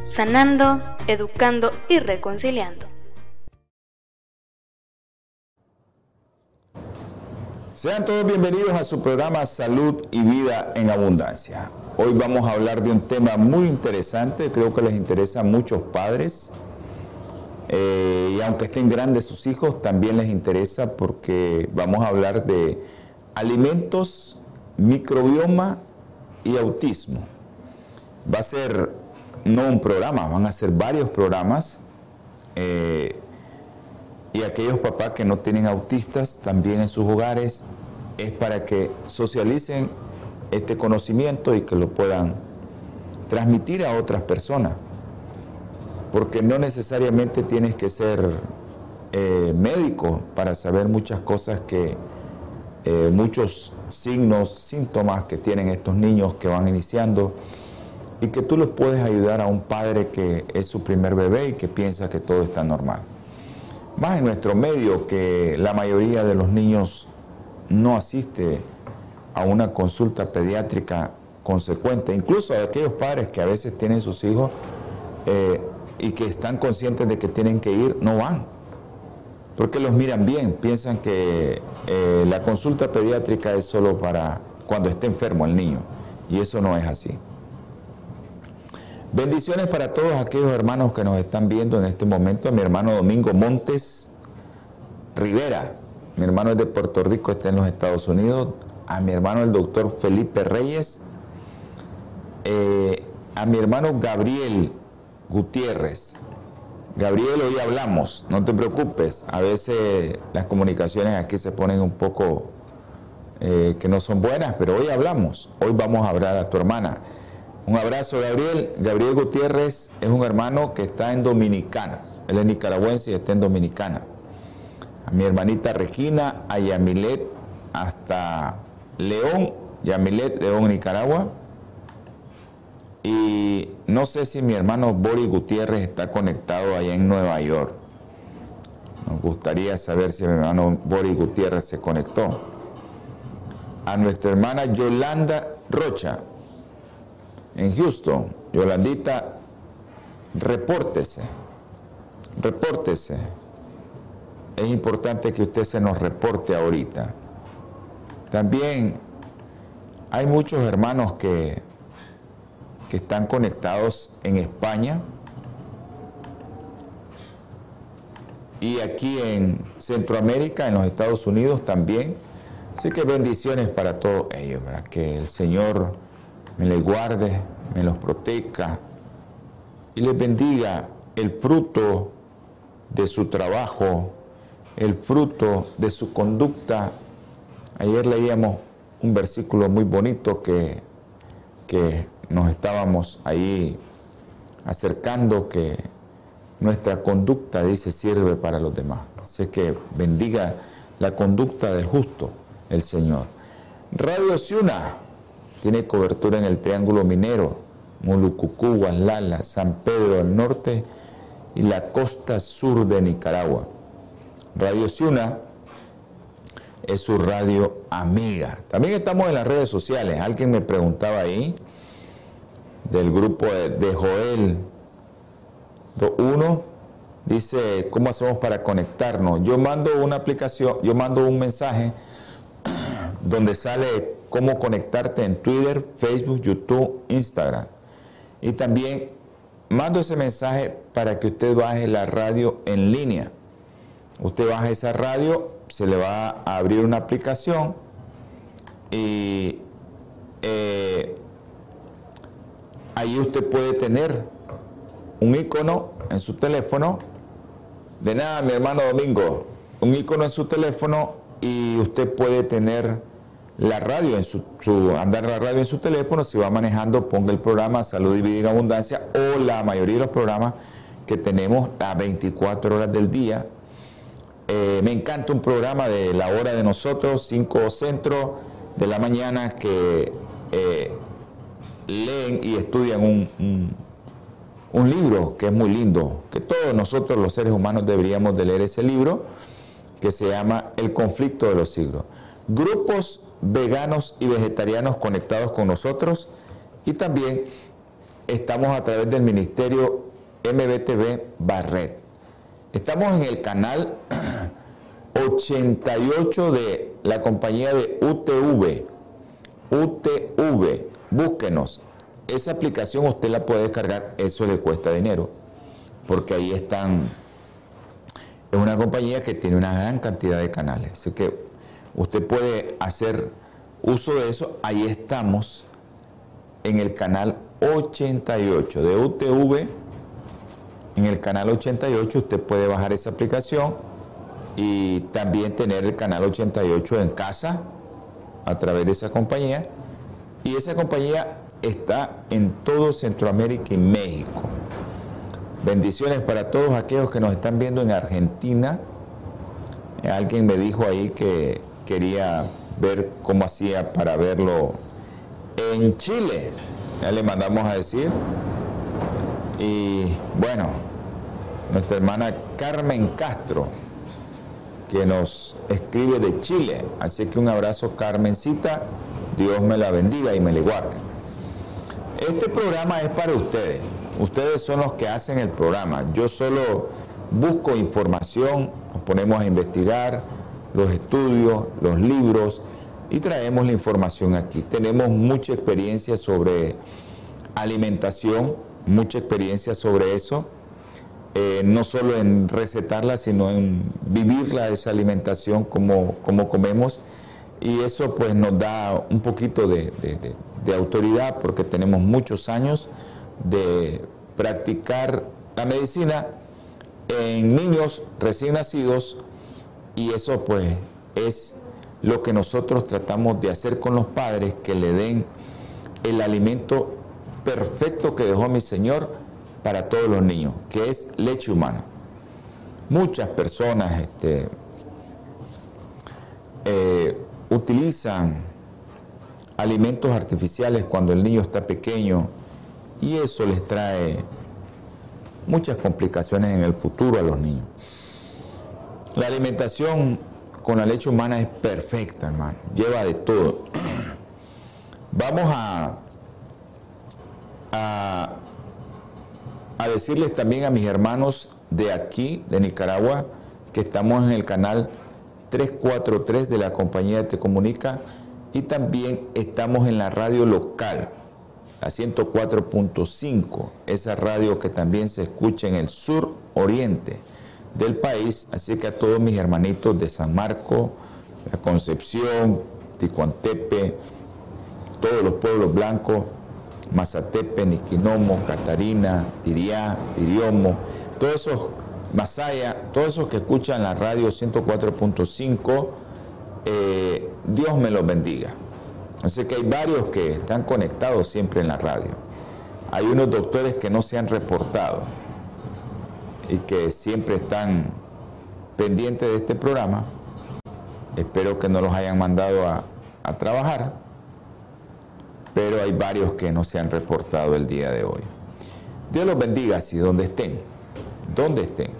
sanando, educando y reconciliando. Sean todos bienvenidos a su programa Salud y Vida en Abundancia. Hoy vamos a hablar de un tema muy interesante, creo que les interesa a muchos padres. Eh, y aunque estén grandes sus hijos, también les interesa porque vamos a hablar de alimentos, microbioma y autismo. Va a ser no un programa, van a ser varios programas. Eh, y aquellos papás que no tienen autistas también en sus hogares, es para que socialicen este conocimiento y que lo puedan transmitir a otras personas. Porque no necesariamente tienes que ser eh, médico para saber muchas cosas que, eh, muchos signos, síntomas que tienen estos niños que van iniciando y que tú les puedes ayudar a un padre que es su primer bebé y que piensa que todo está normal. Más en nuestro medio que la mayoría de los niños no asiste a una consulta pediátrica consecuente, incluso aquellos padres que a veces tienen sus hijos eh, y que están conscientes de que tienen que ir, no van, porque los miran bien, piensan que eh, la consulta pediátrica es solo para cuando esté enfermo el niño, y eso no es así. Bendiciones para todos aquellos hermanos que nos están viendo en este momento. Mi hermano Domingo Montes Rivera, mi hermano es de Puerto Rico, está en los Estados Unidos. A mi hermano el doctor Felipe Reyes. Eh, a mi hermano Gabriel Gutiérrez. Gabriel, hoy hablamos, no te preocupes. A veces las comunicaciones aquí se ponen un poco eh, que no son buenas, pero hoy hablamos. Hoy vamos a hablar a tu hermana. Un abrazo, Gabriel. Gabriel Gutiérrez es un hermano que está en Dominicana. Él es nicaragüense y está en Dominicana. A mi hermanita Regina, a Yamilet hasta León, Yamilet, León, Nicaragua. Y no sé si mi hermano Boris Gutiérrez está conectado allá en Nueva York. Nos gustaría saber si mi hermano Boris Gutiérrez se conectó. A nuestra hermana Yolanda Rocha, en Houston. Yolandita, repórtese, repórtese. Es importante que usted se nos reporte ahorita. También hay muchos hermanos que, que están conectados en España y aquí en Centroamérica, en los Estados Unidos también. Así que bendiciones para todos ellos, ¿verdad? que el Señor me les guarde, me los proteja y les bendiga el fruto de su trabajo, el fruto de su conducta. Ayer leíamos un versículo muy bonito que, que nos estábamos ahí acercando, que nuestra conducta, dice, sirve para los demás. Así que bendiga la conducta del justo, el Señor. Radio Ciuna tiene cobertura en el Triángulo Minero, Mulucucú, Guanlala, San Pedro del Norte y la costa sur de Nicaragua. Radio Ciuna es su radio amiga. También estamos en las redes sociales. Alguien me preguntaba ahí del grupo de, Joel 1 dice, ¿cómo hacemos para conectarnos? Yo mando una aplicación, yo mando un mensaje donde sale cómo conectarte en Twitter, Facebook, YouTube, Instagram. Y también mando ese mensaje para que usted baje la radio en línea. Usted baja esa radio, se le va a abrir una aplicación y eh, ahí usted puede tener un icono en su teléfono. De nada, mi hermano Domingo, un icono en su teléfono y usted puede tener la radio en su, andar la radio en su teléfono, si va manejando, ponga el programa Salud y Vida en Abundancia o la mayoría de los programas que tenemos a 24 horas del día. Eh, me encanta un programa de la hora de nosotros, 5 centros de la mañana, que eh, leen y estudian un, un libro que es muy lindo, que todos nosotros los seres humanos deberíamos de leer ese libro, que se llama El conflicto de los siglos. Grupos veganos y vegetarianos conectados con nosotros y también estamos a través del Ministerio MBTV Barret. Estamos en el canal 88 de la compañía de UTV. UTV, búsquenos. Esa aplicación usted la puede descargar, eso le cuesta dinero, porque ahí están, es una compañía que tiene una gran cantidad de canales, así que usted puede hacer uso de eso, ahí estamos en el canal 88 de UTV, en el canal 88 usted puede bajar esa aplicación y también tener el canal 88 en casa a través de esa compañía y esa compañía está en todo Centroamérica y México. Bendiciones para todos aquellos que nos están viendo en Argentina. Alguien me dijo ahí que quería ver cómo hacía para verlo en Chile. Ya le mandamos a decir. Y bueno, nuestra hermana Carmen Castro, que nos escribe de Chile. Así que un abrazo, Carmencita. Dios me la bendiga y me le guarde. Este programa es para ustedes. Ustedes son los que hacen el programa. Yo solo busco información, nos ponemos a investigar los estudios, los libros y traemos la información aquí. Tenemos mucha experiencia sobre alimentación, mucha experiencia sobre eso, eh, no solo en recetarla, sino en vivirla, esa alimentación como, como comemos. Y eso pues nos da un poquito de, de autoridad porque tenemos muchos años de practicar la medicina en niños recién nacidos y eso pues es lo que nosotros tratamos de hacer con los padres, que le den el alimento perfecto que dejó mi Señor para todos los niños, que es leche humana. Muchas personas este, eh, utilizan alimentos artificiales cuando el niño está pequeño y eso les trae muchas complicaciones en el futuro a los niños. La alimentación con la leche humana es perfecta, hermano. Lleva de todo. Vamos a, a, decirles también a mis hermanos de aquí, de Nicaragua, que estamos en el canal 343 de la compañía Te Comunica y también estamos en la radio local, la 104.5, esa radio que también se escucha en el sur oriente del país, así que a todos mis hermanitos de San Marco, La Concepción, Ticuantepe, todos los pueblos blancos, Mazatepe, Niquinomo, Catarina, Tiriá, Tiriomo, todos esos, Masaya, todos esos que escuchan la radio 104.5, eh, Dios me los bendiga. Así que hay varios que están conectados siempre en la radio. Hay unos doctores que no se han reportado y que siempre están pendientes de este programa. Espero que no los hayan mandado a, trabajar, pero hay varios que no se han reportado el día de hoy. Dios los bendiga si donde estén, donde estén.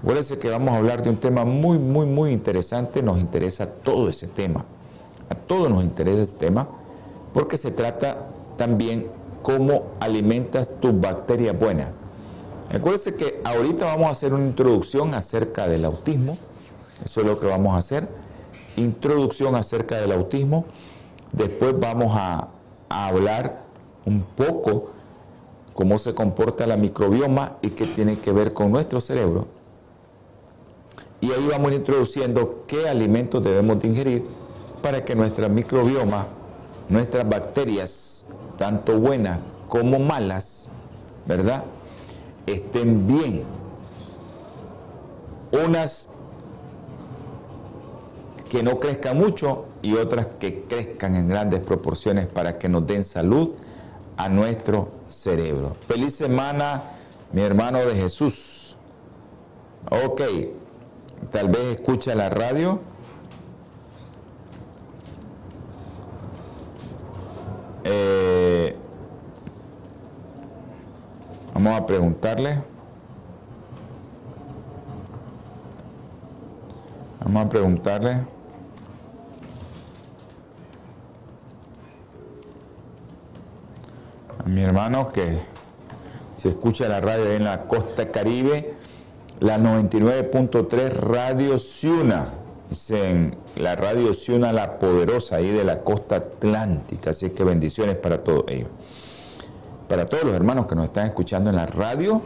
Acuérdense que vamos a hablar de un tema muy, muy, muy interesante. Nos interesa todo ese tema. A todos nos interesa ese tema porque se trata también cómo alimentas tus bacterias buenas. Acuérdense que ahorita vamos a hacer una introducción acerca del autismo. Eso es lo que vamos a hacer. Introducción acerca del autismo. Después vamos a, hablar un poco cómo se comporta la microbioma y qué tiene que ver con nuestro cerebro. Y ahí vamos introduciendo qué alimentos debemos de ingerir para que nuestra microbioma, nuestras bacterias, tanto buenas como malas, ¿verdad? Estén bien. Unas que no crezcan mucho y otras que crezcan en grandes proporciones para que nos den salud a nuestro cerebro. Feliz semana, mi hermano de Jesús. Ok, tal vez escucha la radio. A preguntarle. Vamos a preguntarle. A mi hermano que se escucha la radio en la costa caribe, la 99.3 Radio Ciuna. La Radio Ciuna La Poderosa, ahí de la costa atlántica. Así que bendiciones para todos ellos. Para todos los hermanos que nos están escuchando en la radio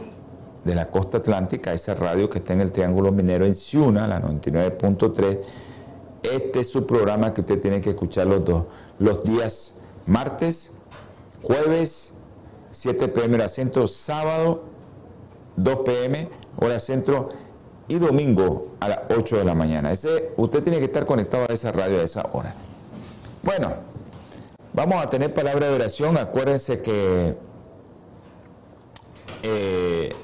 de la costa atlántica, esa radio que está en el Triángulo Minero en Ciuna, la 99.3. Este es su programa que usted tiene que escuchar los, dos, los días martes, jueves, 7 pm hora centro, sábado, 2 pm hora centro y domingo a las 8 de la mañana. Ese, usted tiene que estar conectado a esa radio a esa hora. Bueno, vamos a tener palabra de oración. Acuérdense que eh,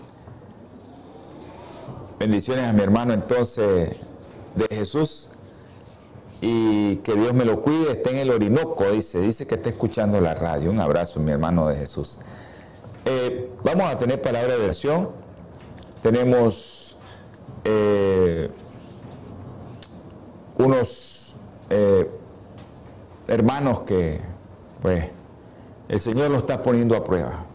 Bendiciones a mi hermano entonces de Jesús y que Dios me lo cuide, está en el Orinoco, dice, dice que está escuchando la radio. Un abrazo, mi hermano de Jesús. Eh, vamos a tener palabra de oración. Tenemos eh, unos hermanos que, pues, el Señor lo está poniendo a prueba.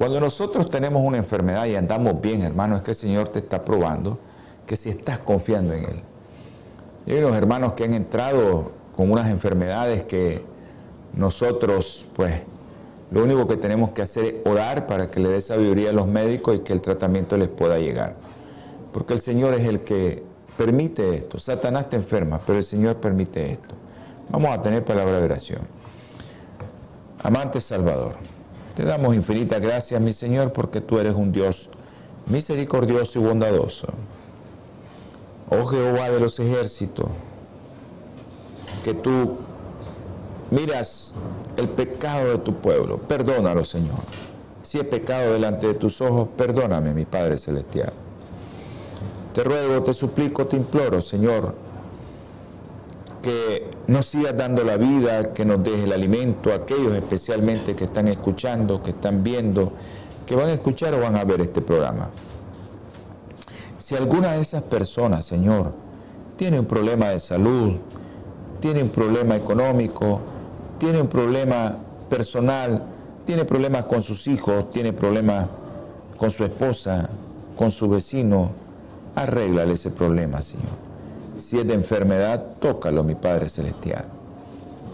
Cuando nosotros tenemos una enfermedad y andamos bien, hermano, es que el Señor te está probando que si estás confiando en Él. Y hay unos hermanos que han entrado con unas enfermedades que nosotros, pues, lo único que tenemos que hacer es orar para que le dé sabiduría a los médicos y que el tratamiento les pueda llegar. Porque el Señor es el que permite esto. Satanás te enferma, pero el Señor permite esto. Vamos a tener palabra de oración. Amante Salvador. Te damos infinita gracias, mi Señor, porque tú eres un Dios misericordioso y bondadoso. Oh Jehová de los ejércitos, que tú miras el pecado de tu pueblo, perdónalo, Señor. Si he pecado delante de tus ojos, perdóname, mi Padre Celestial. Te ruego, te suplico, te imploro, Señor, que nos sigas dando la vida, que nos deje el alimento, aquellos especialmente que están escuchando, que están viendo, que van a escuchar o van a ver este programa. Si alguna de esas personas, Señor, tiene un problema de salud, tiene un problema económico, tiene un problema personal, tiene problemas con sus hijos, tiene problemas con su esposa, con su vecino, arréglale ese problema, Señor. Si es de enfermedad, tócalo, mi Padre Celestial.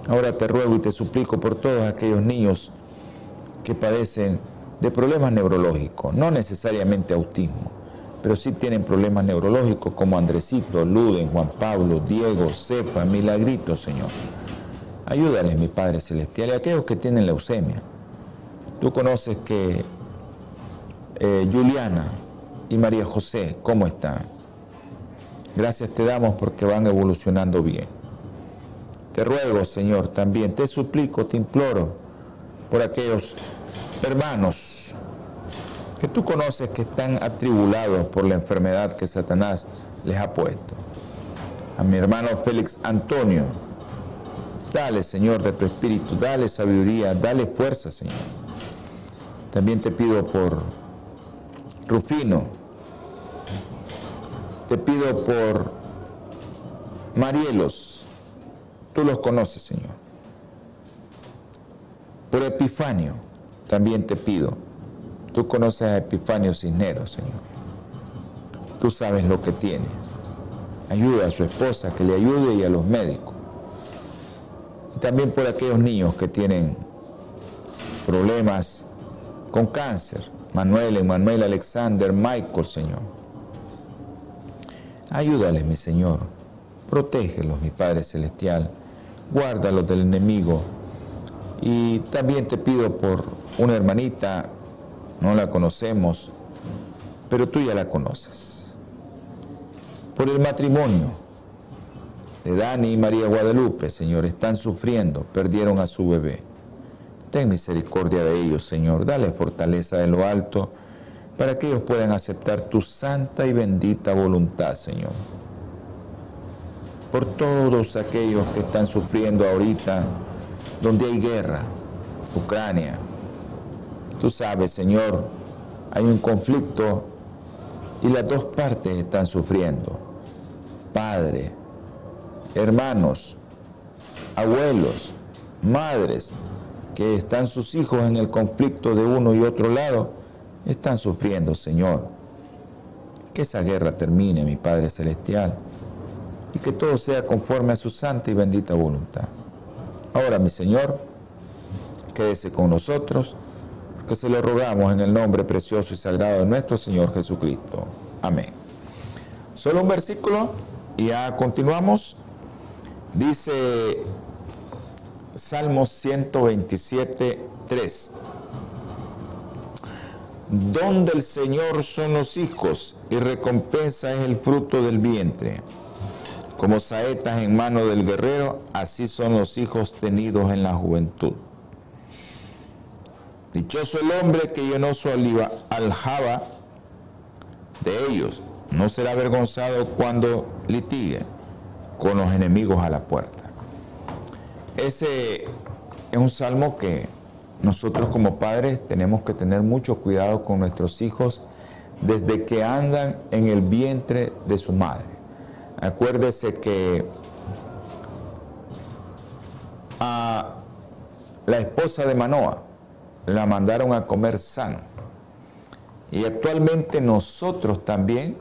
Ahora te ruego y te suplico por todos aquellos niños que padecen de problemas neurológicos, no necesariamente autismo, pero sí tienen problemas neurológicos como Andresito, Luden, Juan Pablo, Diego, Cefa, Milagrito, Señor. Ayúdales, mi Padre Celestial, y a aquellos que tienen leucemia. Tú conoces que eh, Juliana y María José, ¿cómo están? Gracias te damos porque van evolucionando bien. Te ruego, Señor, también, te suplico, te imploro por aquellos hermanos que tú conoces que están atribulados por la enfermedad que Satanás les ha puesto. A mi hermano Félix Antonio, dale, Señor, de tu espíritu, dale sabiduría, dale fuerza, Señor. También te pido por Rufino, te pido por Marielos, tú los conoces, Señor. Por Epifanio, también te pido. Tú conoces a Epifanio Cisneros, Señor. Tú sabes lo que tiene. Ayuda a su esposa, que le ayude y a los médicos. Y también por aquellos niños que tienen problemas con cáncer. Manuel, Emanuel, Alexander, Michael, Señor. Ayúdales, mi Señor. Protégelos, mi Padre Celestial. Guárdalos del enemigo. Y también te pido por una hermanita, no la conocemos, pero tú ya la conoces. Por el matrimonio. de Dani y María Guadalupe, Señor, están sufriendo, perdieron a su bebé. Ten misericordia de ellos, Señor, dale fortaleza de lo alto para que ellos puedan aceptar tu santa y bendita voluntad, Señor. Por todos aquellos que están sufriendo ahorita, donde hay guerra, Ucrania. Tú sabes, Señor, hay un conflicto y las dos partes están sufriendo. Padre, hermanos, abuelos, madres, que están sus hijos en el conflicto de uno y otro lado, están sufriendo, Señor. Que esa guerra termine, mi Padre Celestial, y que todo sea conforme a su santa y bendita voluntad. Ahora, mi Señor, quédese con nosotros, que se lo rogamos en el nombre precioso y sagrado de nuestro Señor Jesucristo. Amén. Solo un versículo y ya continuamos. Dice Salmos 127, 3. Donde el Señor son los hijos y recompensa es el fruto del vientre. Como saetas en mano del guerrero, así son los hijos tenidos en la juventud. Dichoso el hombre que llenó su aljaba de ellos. No será avergonzado cuando litigue con los enemigos a la puerta. Ese es un salmo que nosotros como padres tenemos que tener mucho cuidado con nuestros hijos desde que andan en el vientre de su madre. Acuérdese que a la esposa de Manoa la mandaron a comer sano. Y actualmente nosotros también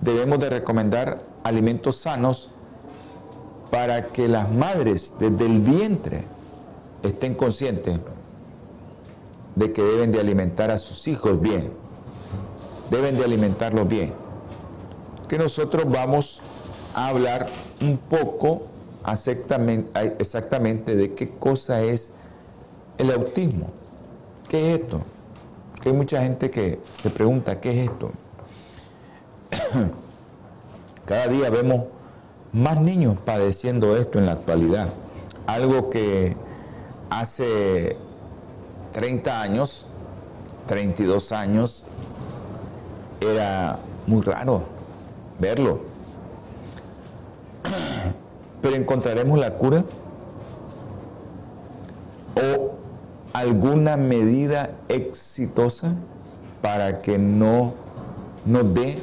debemos de recomendar alimentos sanos para que las madres desde el vientre estén conscientes de que deben de alimentar a sus hijos bien, deben de alimentarlos bien. Que nosotros vamos a hablar un poco exactamente de qué cosa es el autismo. ¿Qué es esto? Que hay mucha gente que se pregunta, ¿qué es esto? Cada día vemos más niños padeciendo esto en la actualidad. Algo que hace 30 años, 32 años, era muy raro verlo. Pero encontraremos la cura o alguna medida exitosa para que no nos dé.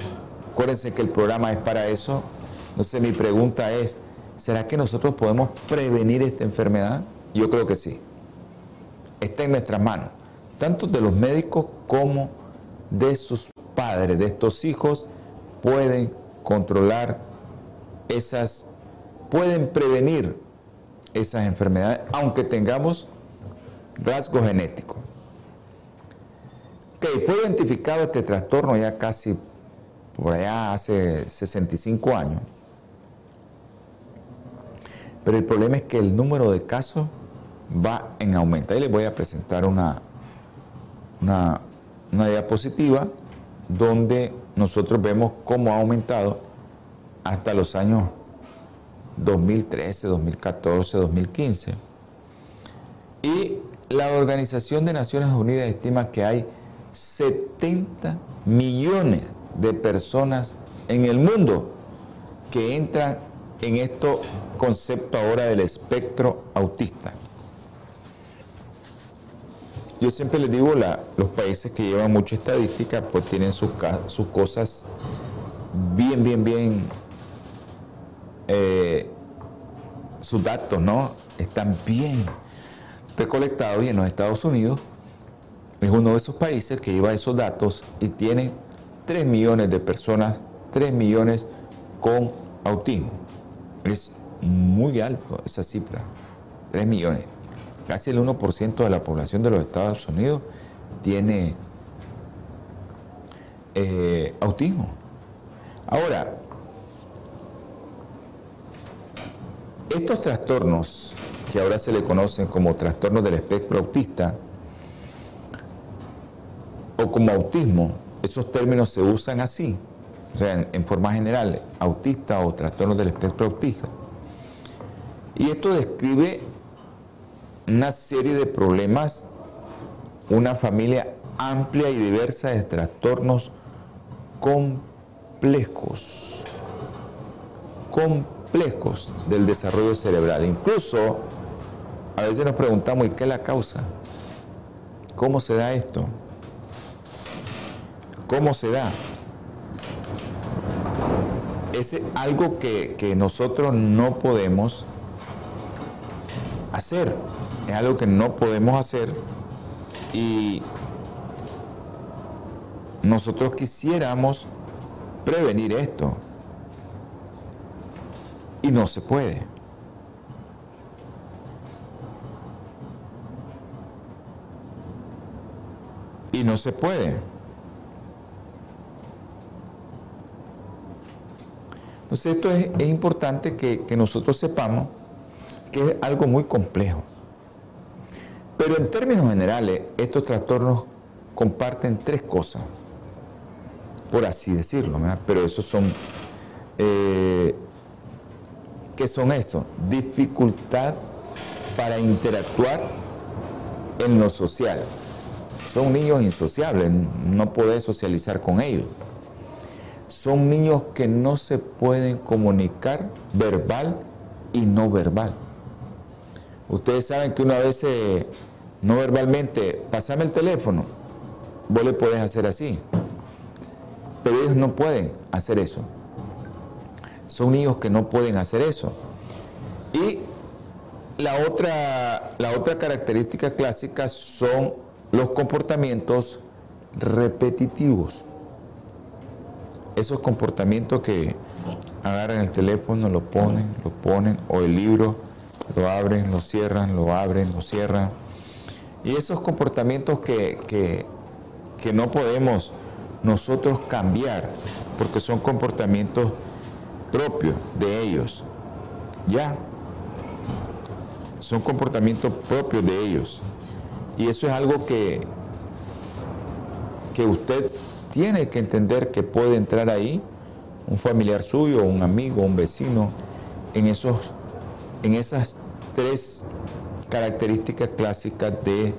Acuérdense que el programa es para eso, entonces mi pregunta es, ¿será que nosotros podemos prevenir esta enfermedad? Yo creo que sí. Está en nuestras manos, tanto de los médicos como de sus padres, de estos hijos, pueden controlar esas, pueden prevenir esas enfermedades, aunque tengamos rasgos genéticos. Ok, fue identificado este trastorno ya casi por allá hace 65 años. Pero el problema es que el número de casos va en aumento. Ahí les voy a presentar una, una, diapositiva donde nosotros vemos cómo ha aumentado hasta los años 2013, 2014, 2015. Y la Organización de Naciones Unidas estima que hay 70 millones de personas en el mundo que entran en este concepto ahora del espectro autista. Yo siempre les digo, la, los países que llevan mucha estadística, pues tienen sus, sus cosas bien, bien, bien, eh, sus datos, ¿no? Están bien recolectados y en los Estados Unidos es uno de esos países que lleva esos datos y tiene 3 millones de personas, 3 millones con autismo. Es muy alto esa cifra, 3 millones. Casi el 1% de la población de los Estados Unidos tiene eh, autismo. Ahora, estos trastornos, que ahora se le conocen como trastornos del espectro autista, o como autismo, esos términos se usan así, o sea, en, forma general, autista o trastorno del espectro autista. Y esto describe una serie de problemas, una familia amplia y diversa de trastornos complejos, complejos del desarrollo cerebral. Incluso a veces nos preguntamos, ¿y qué es la causa? ¿Cómo se da esto? ¿Cómo se da? Es algo que, que nosotros no podemos hacer. Es algo que no podemos hacer y nosotros quisiéramos prevenir esto. Y no se puede. Y no se puede. Entonces esto es, es importante que, que nosotros sepamos que es algo muy complejo. Pero en términos generales, estos trastornos comparten tres cosas, por así decirlo, pero esos son, eh, ¿qué son eso? Dificultad para interactuar en lo social. Son niños insociables, no podés socializar con ellos. Son niños que no se pueden comunicar verbal y no verbal. Ustedes saben que una vez no verbalmente, pasame el teléfono, vos le podés hacer así. Pero ellos no pueden hacer eso. Son niños que no pueden hacer eso. Y la otra, la otra característica clásica son los comportamientos repetitivos. Esos comportamientos que agarran el teléfono, lo ponen, lo ponen, o el libro, lo abren, lo cierran, lo abren, lo cierran. Y esos comportamientos que, que, no podemos nosotros cambiar, porque son comportamientos propios de ellos. Ya. Son comportamientos propios de ellos. Y eso es algo que, que usted tiene que entender que puede entrar ahí, un familiar suyo, un amigo, un vecino, en esos en esas tres características clásicas de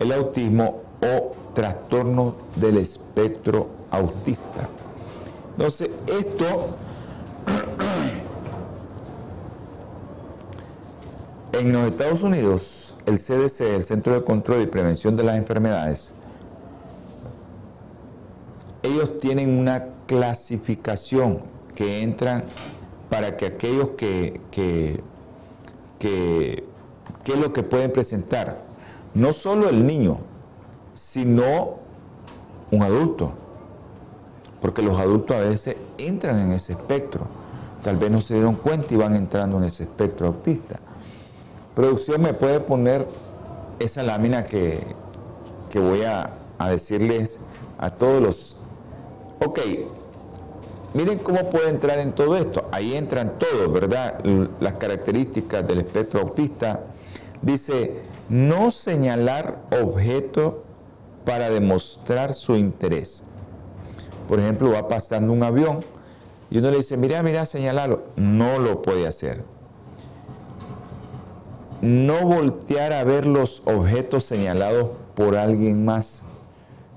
el autismo o trastorno del espectro autista. Entonces, esto en los Estados Unidos, el CDC, el Centro de Control y Prevención de las Enfermedades, ellos tienen una clasificación que entran para que aquellos que, que que, qué es lo que pueden presentar. No solo el niño, sino un adulto. Porque los adultos a veces entran en ese espectro. Tal vez no se dieron cuenta y van entrando en ese espectro autista. Producción me puede poner esa lámina que, que voy a, a decirles a todos los... Ok, Miren cómo puede entrar en todo esto. Ahí entran todos, ¿verdad? Las características del espectro autista. Dice, no señalar objeto para demostrar su interés. Por ejemplo, va pasando un avión y uno le dice, mira, mira, señalarlo. No lo puede hacer. No voltear a ver los objetos señalados por alguien más.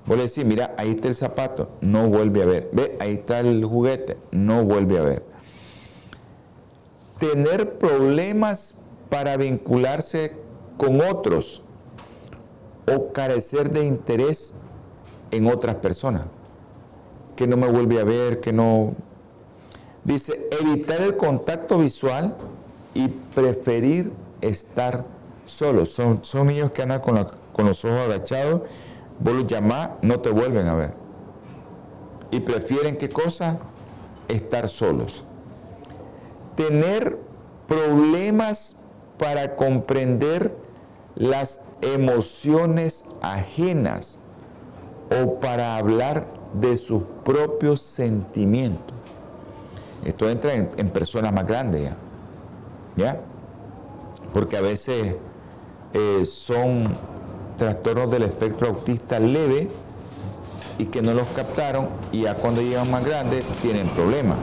Vos le decís, mira, ahí está el zapato, no vuelve a ver. Ve, ahí está el juguete, no vuelve a ver. Tener problemas para vincularse con otros o carecer de interés en otras personas. Que no me vuelve a ver, que no... Dice, evitar el contacto visual y preferir estar solos. Son, son niños que andan con, con los ojos agachados Vos los llamás, no te vuelven a ver. Y prefieren qué cosa? Estar solos. Tener problemas para comprender las emociones ajenas o para hablar de sus propios sentimientos. Esto entra en, personas más grandes ya. ¿Ya? Porque a veces eh, son trastornos del espectro autista leve y que no los captaron y ya cuando llegan más grandes tienen problemas.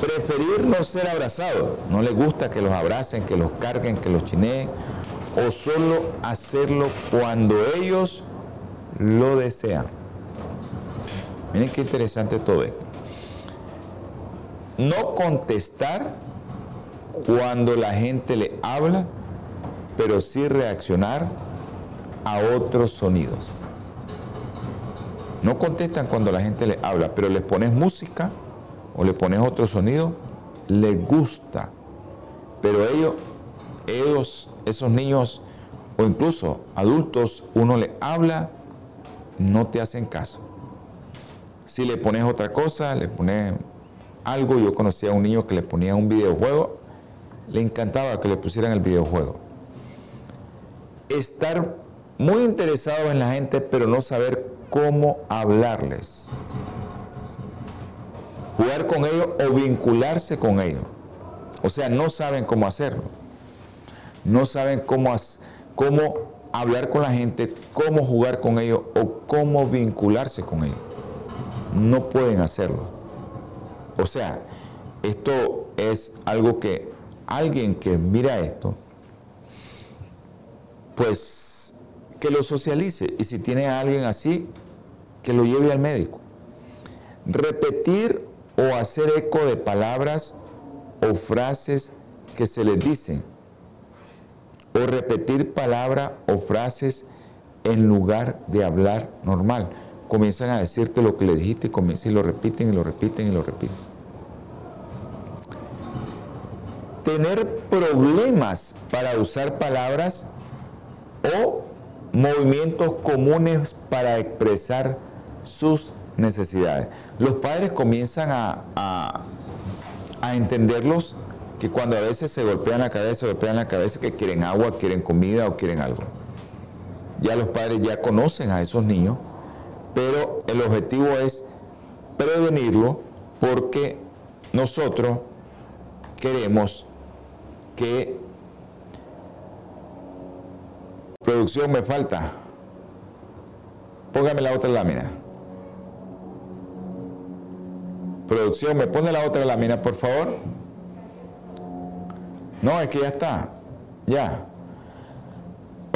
Preferir no ser abrazado. No les gusta que los abracen, que los carguen, que los chineen. O solo hacerlo cuando ellos lo desean. Miren qué interesante todo esto. No contestar cuando la gente le habla, pero sí reaccionar a otros sonidos. No contestan cuando la gente le habla, pero les pones música o le pones otro sonido, les gusta. Pero ellos, ellos, esos niños o incluso adultos, uno le habla, no te hacen caso. Si le pones otra cosa, le pones algo, yo conocía a un niño que le ponía un videojuego, le encantaba que le pusieran el videojuego. Estar muy interesado en la gente, pero no saber cómo hablarles. Jugar con ellos o vincularse con ellos. O sea, no saben cómo hacerlo. No saben cómo, cómo hablar con la gente, cómo jugar con ellos o cómo vincularse con ellos. No pueden hacerlo. O sea, esto es algo que alguien que mira esto, pues que lo socialice. Y si tiene a alguien así, que lo lleve al médico. Repetir o hacer eco de palabras o frases que se les dicen. O repetir palabras o frases en lugar de hablar normal. Comienzan a decirte lo que le dijiste y comienzan y lo repiten y lo repiten y lo repiten. Tener problemas para usar palabras o movimientos comunes para expresar sus necesidades. Los padres comienzan a, a, entenderlos que cuando a veces se golpean la cabeza, se golpean la cabeza que quieren agua, quieren comida o quieren algo. Ya los padres ya conocen a esos niños, pero el objetivo es prevenirlo porque nosotros queremos que producción me falta. Póngame la otra lámina. Producción, ¿me pone la otra lámina, por favor? No, es que ya está. Ya.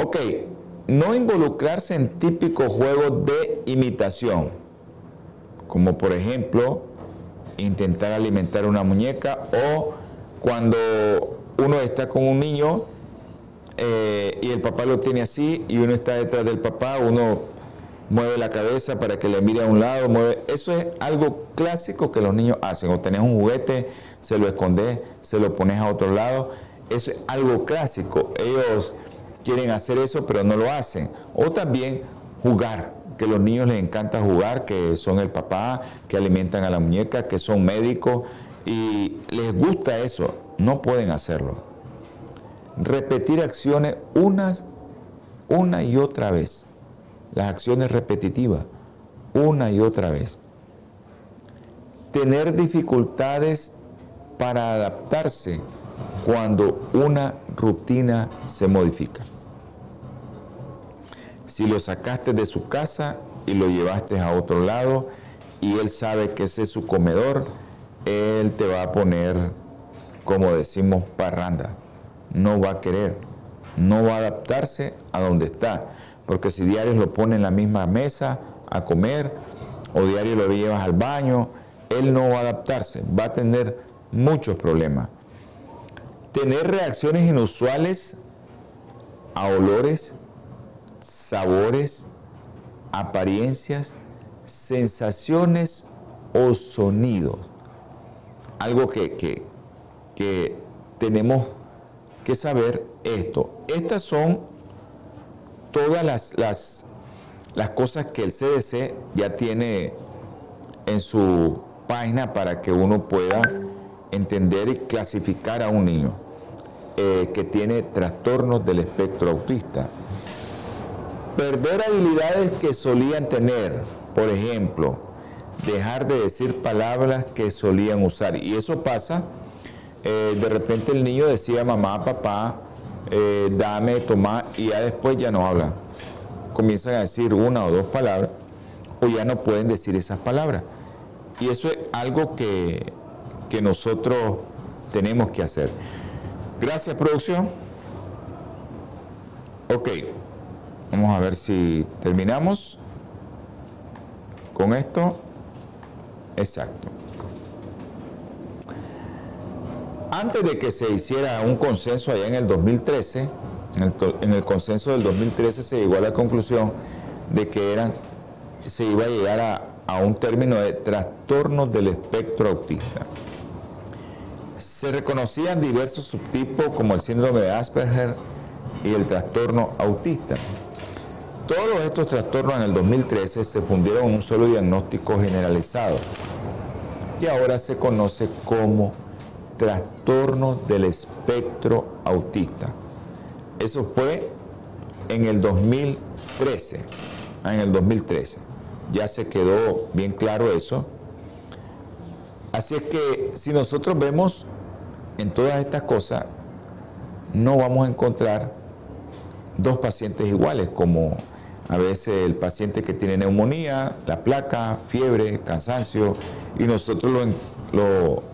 Ok. No involucrarse en típicos juegos de imitación. Como por ejemplo, intentar alimentar una muñeca o cuando uno está con un niño eh, y el papá lo tiene así y uno está detrás del papá, uno mueve la cabeza para que le mire a un lado, mueve. Eso es algo clásico que los niños hacen. O tenés un juguete, se lo escondes, se lo pones a otro lado. Eso es algo clásico. Ellos quieren hacer eso, pero no lo hacen. O también jugar, que a los niños les encanta jugar, que son el papá, que alimentan a la muñeca, que son médicos y les gusta eso. No pueden hacerlo. Repetir acciones una y otra vez las acciones repetitivas una y otra vez. Tener dificultades para adaptarse cuando una rutina se modifica. Si lo sacaste de su casa y lo llevaste a otro lado y él sabe que ese es su comedor, él te va a poner, como decimos, parranda. No va a querer, no va a adaptarse a donde está porque si diario lo pone en la misma mesa a comer o diario lo llevas al baño, él no va a adaptarse, va a tener muchos problemas. Tener reacciones inusuales a olores, sabores, apariencias, sensaciones o sonidos. Algo que, que, que tenemos que saber esto. Estas son todas las, las, cosas que el CDC ya tiene en su página para que uno pueda entender y clasificar a un niño eh, que tiene trastornos del espectro autista. Perder habilidades que solían tener, por ejemplo, dejar de decir palabras que solían usar. Y eso pasa, eh, de repente el niño decía mamá, papá, eh, dame, toma, y ya después ya no hablan. Comienzan a decir una o dos palabras, o ya no pueden decir esas palabras. Y eso es algo que, que nosotros tenemos que hacer. Gracias, producción. Ok, vamos a ver si terminamos con esto. Exacto. Antes de que se hiciera un consenso allá en el 2013, en el, consenso del 2013 se llegó a la conclusión de que se iba a llegar a, a un término de trastornos del espectro autista. Se reconocían diversos subtipos como el síndrome de Asperger y el trastorno autista. Todos estos trastornos en el 2013 se fundieron en un solo diagnóstico generalizado, que ahora se conoce como trastorno del espectro autista. Eso fue en el 2013, en el 2013. Ya se quedó bien claro eso. Así es que si nosotros vemos en todas estas cosas, no vamos a encontrar dos pacientes iguales, como a veces el paciente que tiene neumonía, la placa, fiebre, cansancio, y nosotros lo, lo,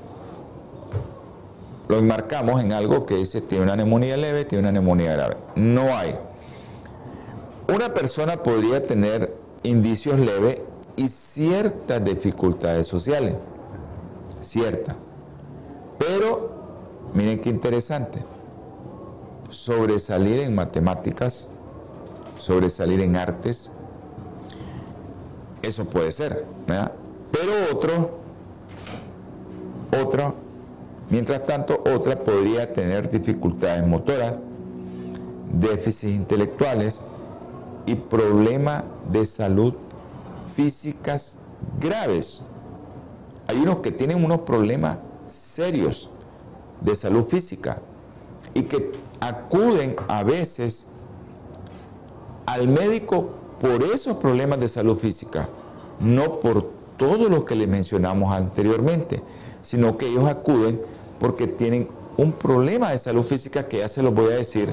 lo enmarcamos en algo que dice tiene una neumonía leve, tiene una neumonía grave. No hay. Una persona podría tener indicios leves y ciertas dificultades sociales, ciertas. Pero, miren qué interesante, sobresalir en matemáticas, sobresalir en artes, eso puede ser, ¿verdad? Pero otro, otro, mientras tanto, otra podría tener dificultades motoras, déficits intelectuales y problemas de salud físicas graves. Hay unos que tienen unos problemas serios de salud física y que acuden a veces al médico por esos problemas de salud física, no por todo lo que les mencionamos anteriormente, sino que ellos acuden porque tienen un problema de salud física que ya se los voy a decir.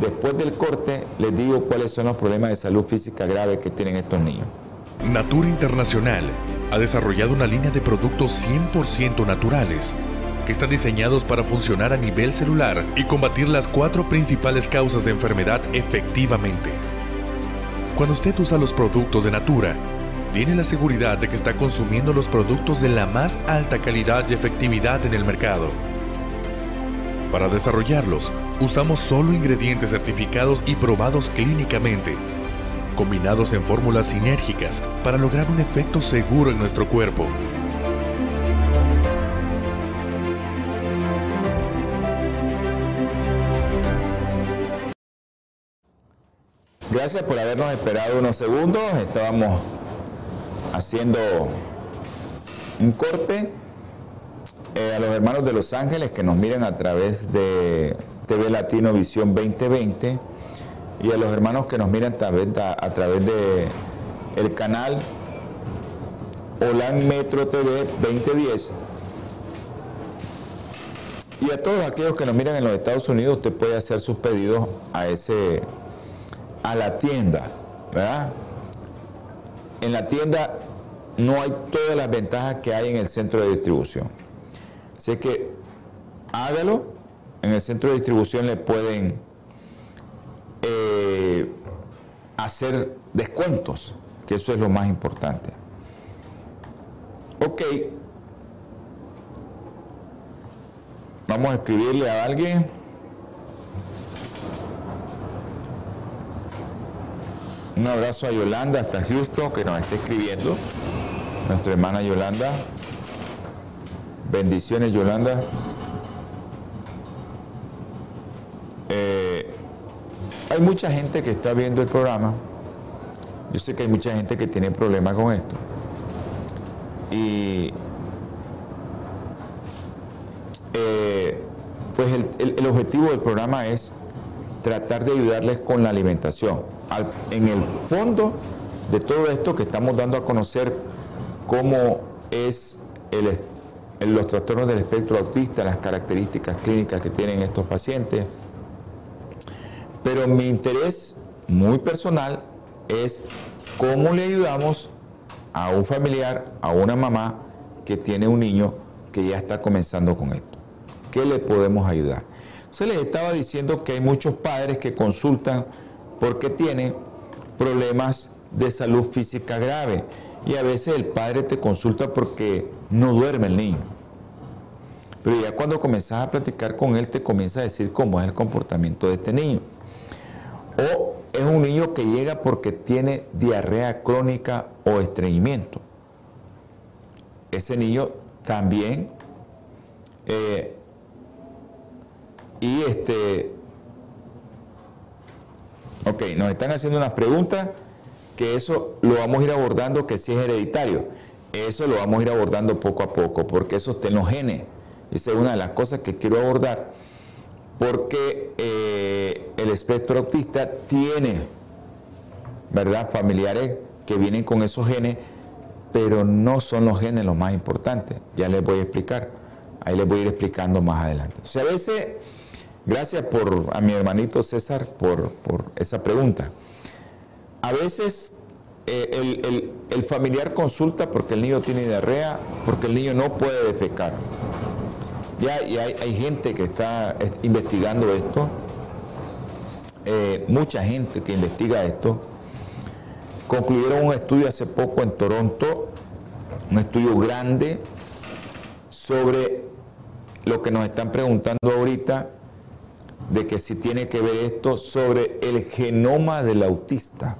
Después del corte les digo cuáles son los problemas de salud física graves que tienen estos niños. Natura Internacional ha desarrollado una línea de productos 100% naturales que están diseñados para funcionar a nivel celular y combatir las cuatro principales causas de enfermedad efectivamente. Cuando usted usa los productos de Natura, tiene la seguridad de que está consumiendo los productos de la más alta calidad y efectividad en el mercado. Para desarrollarlos, usamos solo ingredientes certificados y probados clínicamente, combinados en fórmulas sinérgicas para lograr un efecto seguro en nuestro cuerpo. Gracias por habernos esperado unos segundos. Estábamos haciendo un corte. Eh, a los hermanos de Los Ángeles que nos miran a través de TV Latino Visión 2020 y a los hermanos que nos miran a través, a, través de el canal Holan Metro TV 2010 y a todos aquellos que nos miran en los Estados Unidos usted puede hacer sus pedidos a ese a la tienda, ¿verdad? En la tienda no hay todas las ventajas que hay en el centro de distribución. Así que hágalo, en el centro de distribución le pueden eh, hacer descuentos, que eso es lo más importante. Ok, vamos a escribirle a alguien. Un abrazo a Yolanda hasta Houston que nos está escribiendo. Nuestra hermana Yolanda. Bendiciones Yolanda. Eh, hay mucha gente que está viendo el programa. Yo sé que hay mucha gente que tiene problemas con esto. Y eh, pues el objetivo del programa es tratar de ayudarles con la alimentación. En el fondo de todo esto que estamos dando a conocer cómo es los trastornos del espectro autista, las características clínicas que tienen estos pacientes. Pero mi interés muy personal es cómo le ayudamos a un familiar, a una mamá que tiene un niño que ya está comenzando con esto. ¿Qué le podemos ayudar? Se les estaba diciendo que hay muchos padres que consultan porque tienen problemas de salud física grave. Y a veces el padre te consulta porque no duerme el niño. Pero ya cuando comenzás a platicar con él, te comienza a decir cómo es el comportamiento de este niño. O es un niño que llega porque tiene diarrea crónica o estreñimiento. Ese niño también eh, y este ok, nos están haciendo unas preguntas que eso lo vamos a ir abordando que si es hereditario. Eso lo vamos a ir abordando poco a poco, porque eso está en. Esa es una de las cosas que quiero abordar, porque eh, el espectro autista tiene, ¿verdad?, familiares que vienen con esos genes, pero no son los genes los más importantes. Ya les voy a explicar. Ahí les voy a ir explicando más adelante. O sea, a veces, gracias por, a mi hermanito César por, por esa pregunta. A veces eh, el, familiar consulta porque el niño tiene diarrea, porque el niño no puede defecar. Ya y hay, gente que está investigando esto, eh, mucha gente que investiga esto. Concluyeron un estudio hace poco en Toronto, un estudio grande sobre lo que nos están preguntando ahorita, de que si tiene que ver esto sobre el genoma del autista.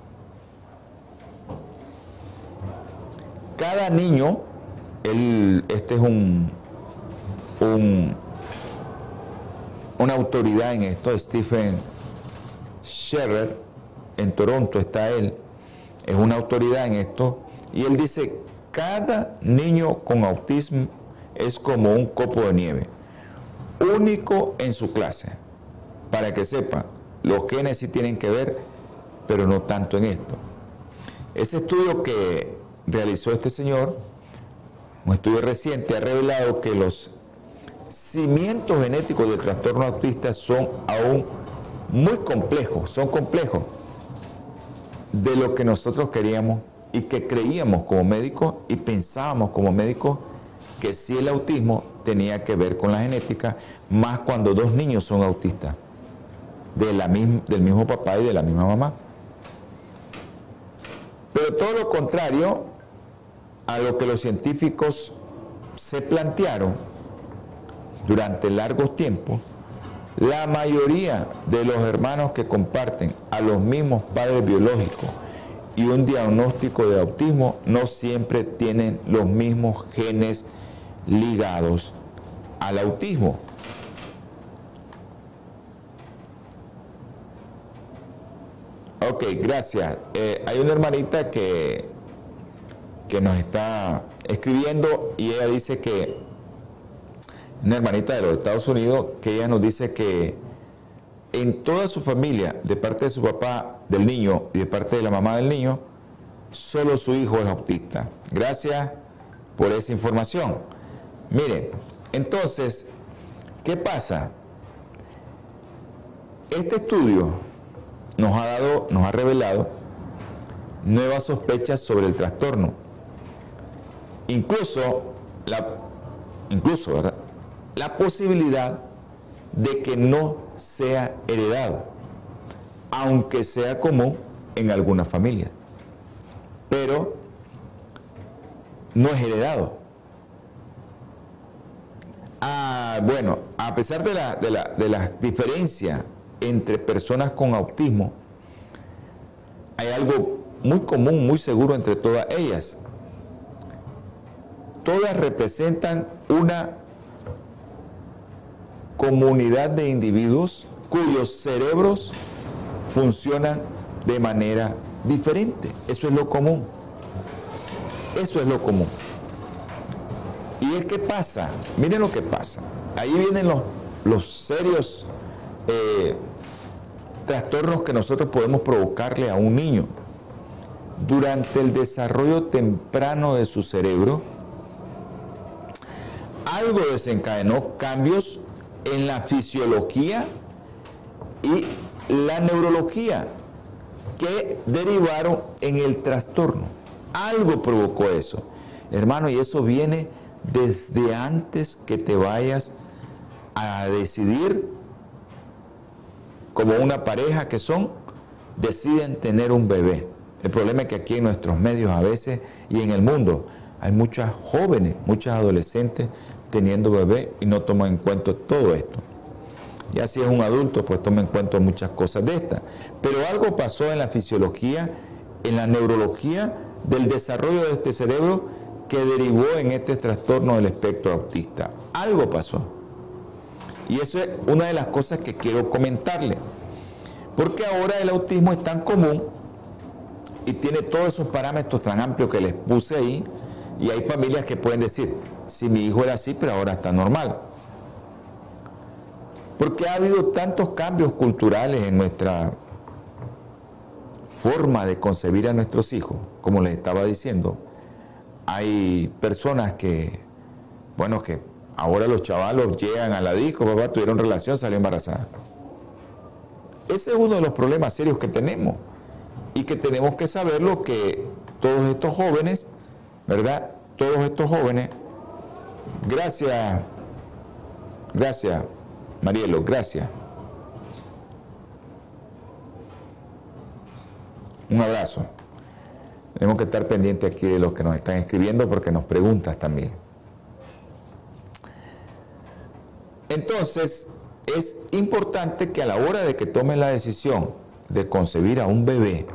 cada niño, este es un, una autoridad en esto, Stephen Scherer, en Toronto está él, es una autoridad en esto, y él dice, cada niño con autismo es como un copo de nieve, único en su clase, para que sepa, los genes sí tienen que ver, pero no tanto en esto. Ese estudio que realizó este señor, un estudio reciente, ha revelado que los cimientos genéticos del trastorno autista son aún muy complejos, son complejos de lo que nosotros queríamos y que creíamos como médicos y pensábamos como médicos que si el autismo tenía que ver con la genética, más cuando dos niños son autistas, de la del mismo papá y de la misma mamá. Pero todo lo contrario a lo que los científicos se plantearon durante largos tiempos, la mayoría de los hermanos que comparten a los mismos padres biológicos y un diagnóstico de autismo no siempre tienen los mismos genes ligados al autismo. Gracias. Eh, hay una hermanita que que nos está escribiendo y ella dice que, una hermanita de los Estados Unidos, que ella nos dice que en toda su familia, de parte de su papá del niño y de parte de la mamá del niño, solo su hijo es autista. Gracias por esa información. Mire, entonces, ¿qué pasa? Este estudio nos ha dado, nos ha revelado nuevas sospechas sobre el trastorno incluso la, incluso, la posibilidad de que no sea heredado, aunque sea común en algunas familias. Pero no es heredado. Ah, bueno, a pesar de la, de, la, de la diferencia entre personas con autismo, hay algo muy común, muy seguro entre todas ellas, todas representan una comunidad de individuos cuyos cerebros funcionan de manera diferente. Eso es lo común. Eso es lo común. ¿Y es que pasa? Miren lo que pasa. Ahí vienen los, los serios eh, trastornos que nosotros podemos provocarle a un niño. Durante el desarrollo temprano de su cerebro, algo desencadenó cambios en la fisiología y la neurología que derivaron en el trastorno. Algo provocó eso. Hermano, y eso viene desde antes que te vayas a decidir como una pareja que son, deciden tener un bebé. El problema es que aquí en nuestros medios a veces y en el mundo hay muchas jóvenes, muchas adolescentes teniendo bebé y no toman en cuenta todo esto. Ya si es un adulto, pues toma en cuenta muchas cosas de estas. Pero algo pasó en la fisiología, en la neurología del desarrollo de este cerebro que derivó en este trastorno del espectro autista. Algo pasó. Y eso es una de las cosas que quiero comentarle. Porque ahora el autismo es tan común y tiene todos esos parámetros tan amplios que les puse ahí. Y hay familias que pueden decir, si mi hijo era así, pero ahora está normal. Porque ha habido tantos cambios culturales en nuestra forma de concebir a nuestros hijos, como les estaba diciendo. Hay personas que, bueno, que ahora los chavalos llegan a la disco, papá, tuvieron relación, salió embarazada. Ese es uno de los problemas serios que tenemos y que tenemos que saberlo que todos estos jóvenes, ¿verdad? Todos estos jóvenes, gracias, gracias, Marielo, gracias. Un abrazo. Tenemos que estar pendientes aquí de los que nos están escribiendo porque nos preguntas también. Entonces, es importante que a la hora de que tomen la decisión de concebir a un bebé,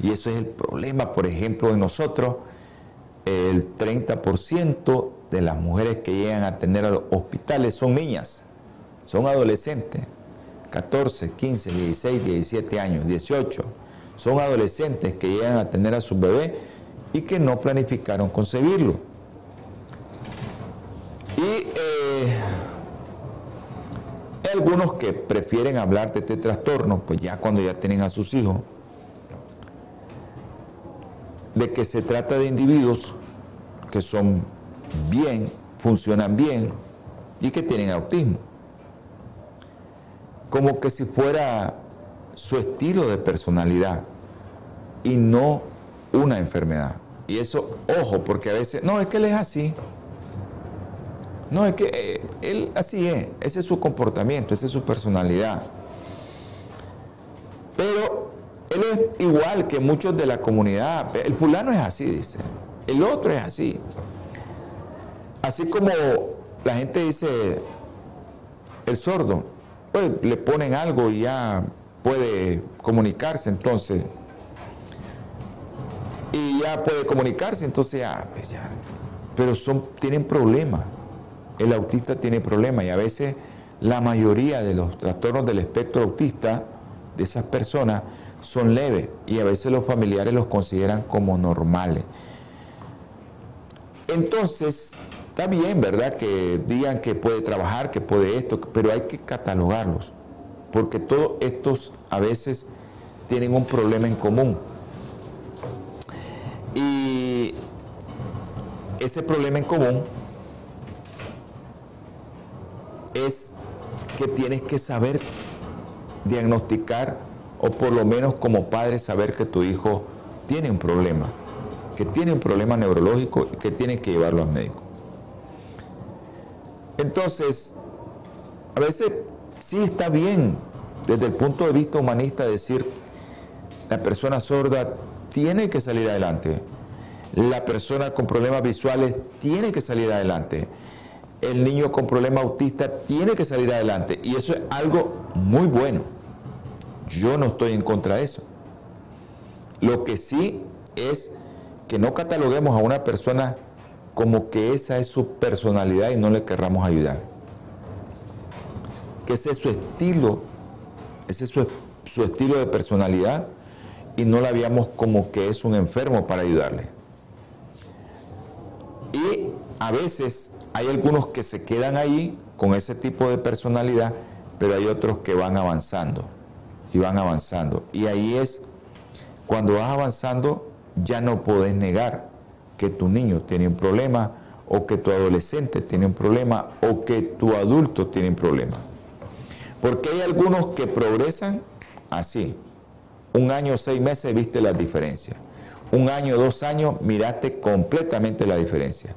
y eso es el problema, por ejemplo, en nosotros, el 30% de las mujeres que llegan a tener a los hospitales son niñas, son adolescentes, 14, 15, 16, 17 años, 18. Son adolescentes que llegan a tener a su bebé y que no planificaron concebirlo. Algunos que prefieren hablar de este trastorno, pues ya cuando ya tienen a sus hijos, de que se trata de individuos que son bien, funcionan bien y que tienen autismo. Como que si fuera su estilo de personalidad y no una enfermedad. Y eso, ojo, porque a veces, no, es que él es así. No, es que eh, él así es, ese es su comportamiento, esa es su personalidad. Pero él es igual que muchos de la comunidad. El fulano es así, dice. El otro es así. Así como la gente dice, el sordo, pues le ponen algo y ya puede comunicarse, entonces. Y ya puede comunicarse, entonces ya, pues ya. Pero son, tienen problemas el autista tiene problemas y a veces la mayoría de los trastornos del espectro autista de esas personas son leves y a veces los familiares los consideran como normales. Entonces, está bien, ¿verdad? Que digan que puede trabajar, que puede esto, pero hay que catalogarlos, porque todos estos a veces tienen un problema en común. Y ese problema en común es que tienes que saber diagnosticar o por lo menos como padre saber que tu hijo tiene un problema, que tiene un problema neurológico y que tienes que llevarlo al médico. Entonces, a veces sí está bien desde el punto de vista humanista decir, la persona sorda tiene que salir adelante, la persona con problemas visuales tiene que salir adelante el niño con problema autista tiene que salir adelante. Y eso es algo muy bueno. Yo no estoy en contra de eso. Lo que sí es que no cataloguemos a una persona como que esa es su personalidad y no le querramos ayudar. Que ese es su estilo, ese es su, su estilo de personalidad y no la veamos como que es un enfermo para ayudarle. Y a veces hay algunos que se quedan ahí con ese tipo de personalidad, pero hay otros que van avanzando y van avanzando. Y ahí es cuando vas avanzando, ya no puedes negar que tu niño tiene un problema o que tu adolescente tiene un problema o que tu adulto tiene un problema. Porque hay algunos que progresan así. Un año, seis meses, viste la diferencia. Un año, dos años, miraste completamente la diferencia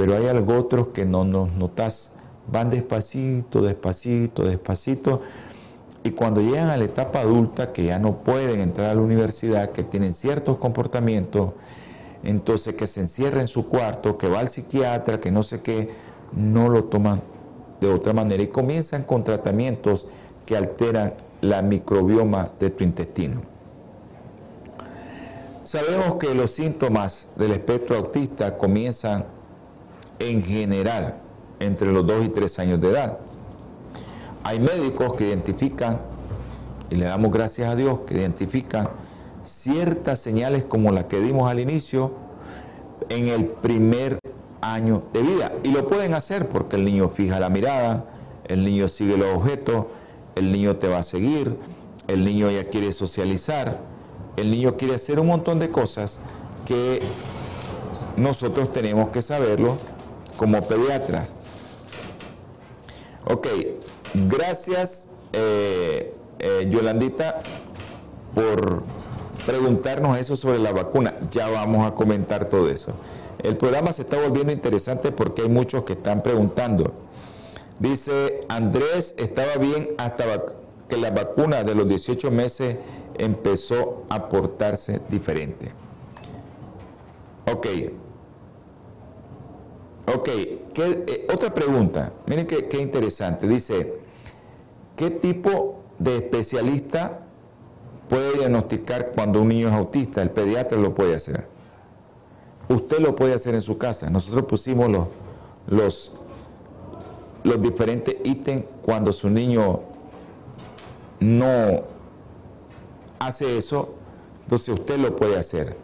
pero hay algo otros que no nos notas. Van despacito, despacito, despacito. Y cuando llegan a la etapa adulta, que ya no pueden entrar a la universidad, que tienen ciertos comportamientos, entonces que se encierra en su cuarto, que va al psiquiatra, que no sé qué, no lo toman de otra manera y comienzan con tratamientos que alteran la microbioma de tu intestino. Sabemos que los síntomas del espectro autista comienzan en general entre los 2 y 3 años de edad. Hay médicos que identifican, y le damos gracias a Dios, que identifican ciertas señales como las que dimos al inicio en el primer año de vida. Y lo pueden hacer porque el niño fija la mirada, el niño sigue los objetos, el niño te va a seguir, el niño ya quiere socializar, el niño quiere hacer un montón de cosas que nosotros tenemos que saberlo como pediatras. Ok, gracias eh, eh, Yolandita por preguntarnos eso sobre la vacuna. Ya vamos a comentar todo eso. El programa se está volviendo interesante porque hay muchos que están preguntando. Dice, Andrés estaba bien hasta que la vacuna de los 18 meses empezó a portarse diferente. Ok. Ok, eh, otra pregunta. Miren qué, qué interesante. Dice, ¿qué tipo de especialista puede diagnosticar cuando un niño es autista? El pediatra lo puede hacer. Usted lo puede hacer en su casa. Nosotros pusimos los, los, los diferentes ítems cuando su niño no hace eso, entonces usted lo puede hacer.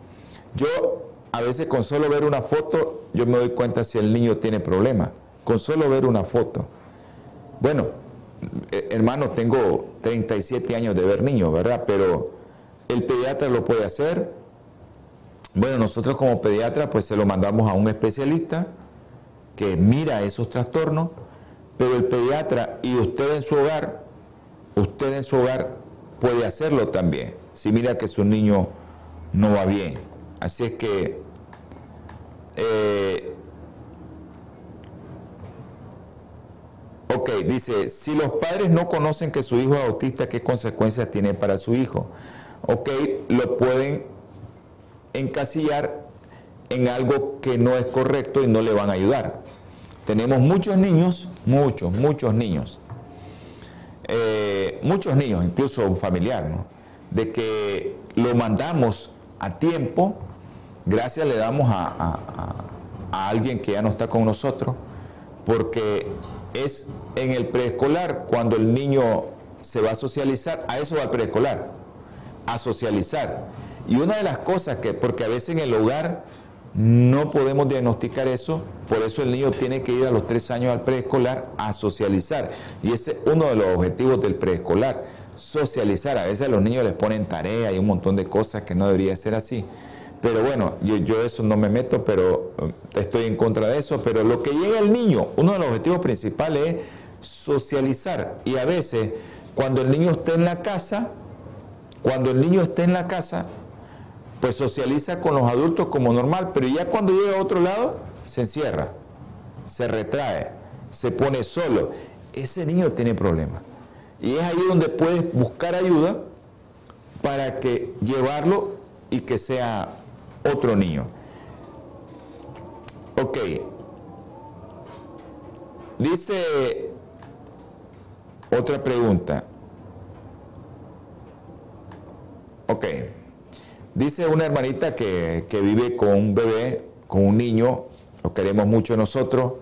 Yo a veces con solo ver una foto, yo me doy cuenta si el niño tiene problemas. Con solo ver una foto. Bueno, eh, hermano, tengo 37 años de ver niños, ¿verdad? Pero el pediatra lo puede hacer. Bueno, nosotros como pediatra pues se lo mandamos a un especialista que mira esos trastornos, pero el pediatra y usted en su hogar, usted en su hogar puede hacerlo también, si mira que su niño no va bien. Así es que eh, ok, dice, si los padres no conocen que su hijo es autista, ¿qué consecuencias tiene para su hijo? Ok, lo pueden encasillar en algo que no es correcto y no le van a ayudar. Tenemos muchos niños, muchos, muchos niños eh, muchos niños, incluso un familiar, de que lo mandamos a tiempo, gracias le damos a, alguien que ya no está con nosotros, porque es en el preescolar cuando el niño se va a socializar, a eso va el preescolar, a socializar. Y una de las cosas que, porque a veces en el hogar no podemos diagnosticar eso, por eso el niño tiene que ir a los tres años al preescolar a socializar. Y ese es uno de los objetivos del preescolar, socializar. A veces a los niños les ponen tarea y un montón de cosas que no debería ser así. Pero bueno, yo, yo eso no me meto, pero eh, estoy en contra de eso. Pero lo que llega el niño, uno de los objetivos principales es socializar. Y a veces, cuando el niño está en la casa, cuando el niño está en la casa, pues socializa con los adultos como normal, pero ya cuando llega a otro lado, se encierra, se retrae, se pone solo. Ese niño tiene problemas. Y es ahí donde puedes buscar ayuda para que llevarlo y que sea otro niño. Ok. Dice otra pregunta. Ok. Dice una hermanita que, vive con un bebé, con un niño, lo queremos mucho nosotros.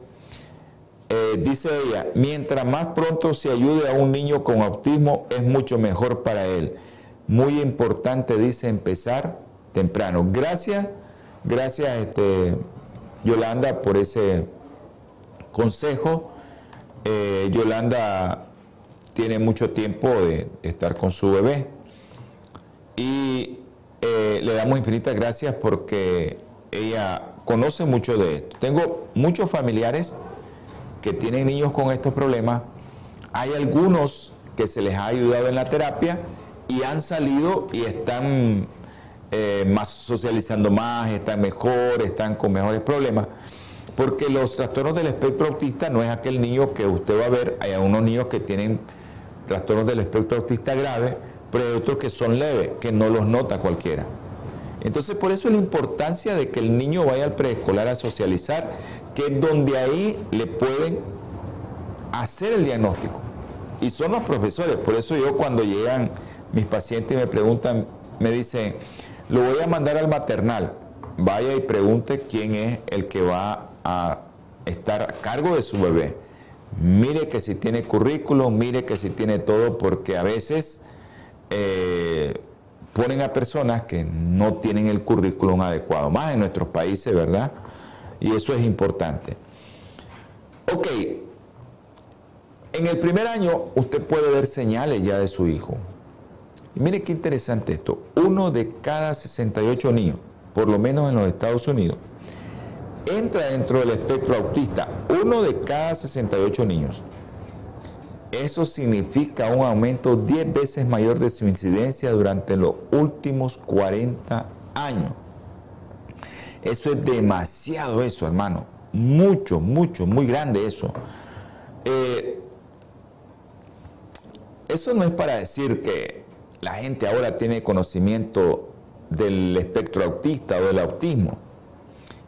Eh, dice ella, mientras más pronto se ayude a un niño con autismo, es mucho mejor para él. Muy importante, dice, empezar temprano. Gracias, gracias este, Yolanda por ese consejo. Eh, Yolanda tiene mucho tiempo de estar con su bebé y eh, le damos infinitas gracias porque ella conoce mucho de esto. Tengo muchos familiares que tienen niños con estos problemas. Hay algunos que se les ha ayudado en la terapia y han salido y están eh, más socializando más, están mejor, están con mejores problemas. Porque los trastornos del espectro autista no es aquel niño que usted va a ver, hay algunos niños que tienen trastornos del espectro autista grave, pero hay otros que son leves, que no los nota cualquiera. Entonces, por eso es la importancia de que el niño vaya al preescolar a socializar, que es donde ahí le pueden hacer el diagnóstico. Y son los profesores, por eso yo cuando llegan mis pacientes y me preguntan, me dicen, lo voy a mandar al maternal, vaya y pregunte quién es el que va a estar a cargo de su bebé. Mire que si tiene currículum, mire que si tiene todo, porque a veces eh, ponen a personas que no tienen el currículum adecuado, más en nuestros países, ¿verdad? Y eso es importante. Ok, en el primer año usted puede ver señales ya de su hijo. Y mire qué interesante esto, uno de cada 68 niños, por lo menos en los Estados Unidos, entra dentro del espectro autista, uno de cada 68 niños. Eso significa un aumento 10 veces mayor de su incidencia durante los últimos 40 años. Eso es demasiado eso, hermano. Mucho, mucho, muy grande eso. Eh, eso no es para decir que la gente ahora tiene conocimiento del espectro autista o del autismo.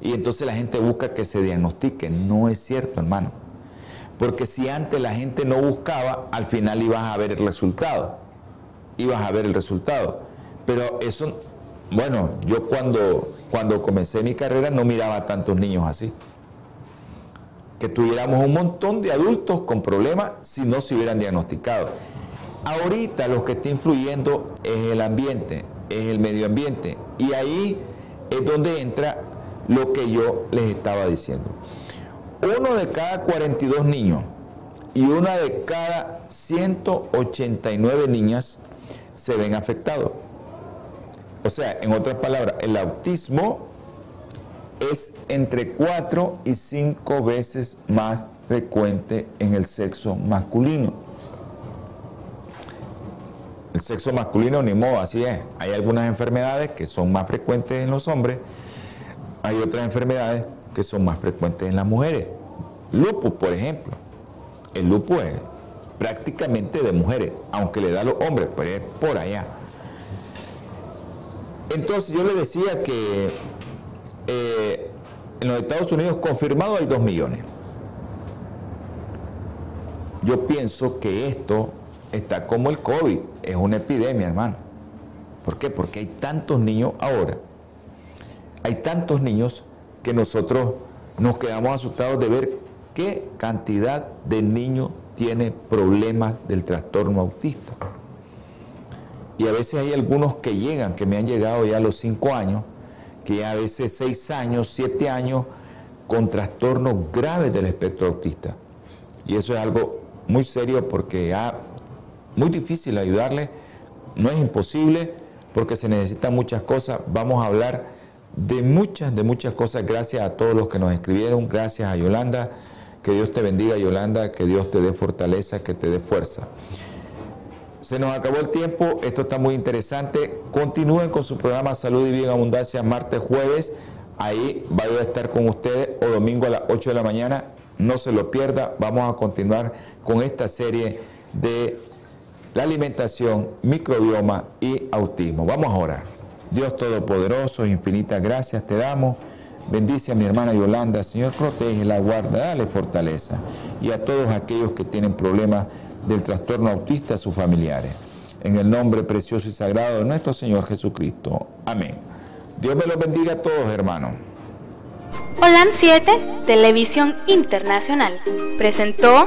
Y entonces la gente busca que se diagnostique. No es cierto, hermano. Porque si antes la gente no buscaba, al final ibas a ver el resultado. Ibas a ver el resultado. Pero eso, bueno, yo cuando, cuando comencé mi carrera no miraba tantos niños así. Que tuviéramos un montón de adultos con problemas si no se hubieran diagnosticado. Ahorita lo que está influyendo es el ambiente, es el medio ambiente. Y ahí es donde entra lo que yo les estaba diciendo uno de cada 42 niños y una de cada 189 niñas se ven afectados. O sea, en otras palabras, el autismo es entre 4 y 5 veces más frecuente en el sexo masculino. El sexo masculino ni modo, así es. Hay algunas enfermedades que son más frecuentes en los hombres, hay otras enfermedades que son más frecuentes en las mujeres. Lupus, por ejemplo. El lupus es prácticamente de mujeres, aunque le da a los hombres, pero es por allá. Entonces yo le decía que eh, en los Estados Unidos confirmado hay 2 millones. Yo pienso que esto está como el COVID, es una epidemia, hermano. ¿Por qué? Porque hay tantos niños ahora, hay tantos niños que nosotros nos quedamos asustados de ver qué cantidad de niños tiene problemas del trastorno autista. Y a veces hay algunos que llegan, que me han llegado ya a los 5 años, que a veces 6 años, 7 años, con trastornos graves del espectro autista. Y eso es algo muy serio porque es muy difícil ayudarle, no es imposible porque se necesitan muchas cosas. Vamos a hablar de muchas, de muchas cosas. Gracias a todos los que nos escribieron, gracias a Yolanda. Que Dios te bendiga, Yolanda, que Dios te dé fortaleza, que te dé fuerza. Se nos acabó el tiempo, esto está muy interesante. Continúen con su programa Salud y Bien Abundancia martes, jueves. Ahí va a estar con ustedes o domingo a las 8 de la mañana. No se lo pierda. Vamos a continuar con esta serie de la alimentación, microbioma y autismo. Vamos a orar. Dios Todopoderoso, infinitas gracias te damos. Bendice a mi hermana Yolanda, Señor, protege la guarda, dale fortaleza. Y a todos aquellos que tienen problemas del trastorno autista, a sus familiares. En el nombre precioso y sagrado de nuestro Señor Jesucristo. Amén. Dios me los bendiga a todos, hermanos. Holan 7, Televisión Internacional, presentó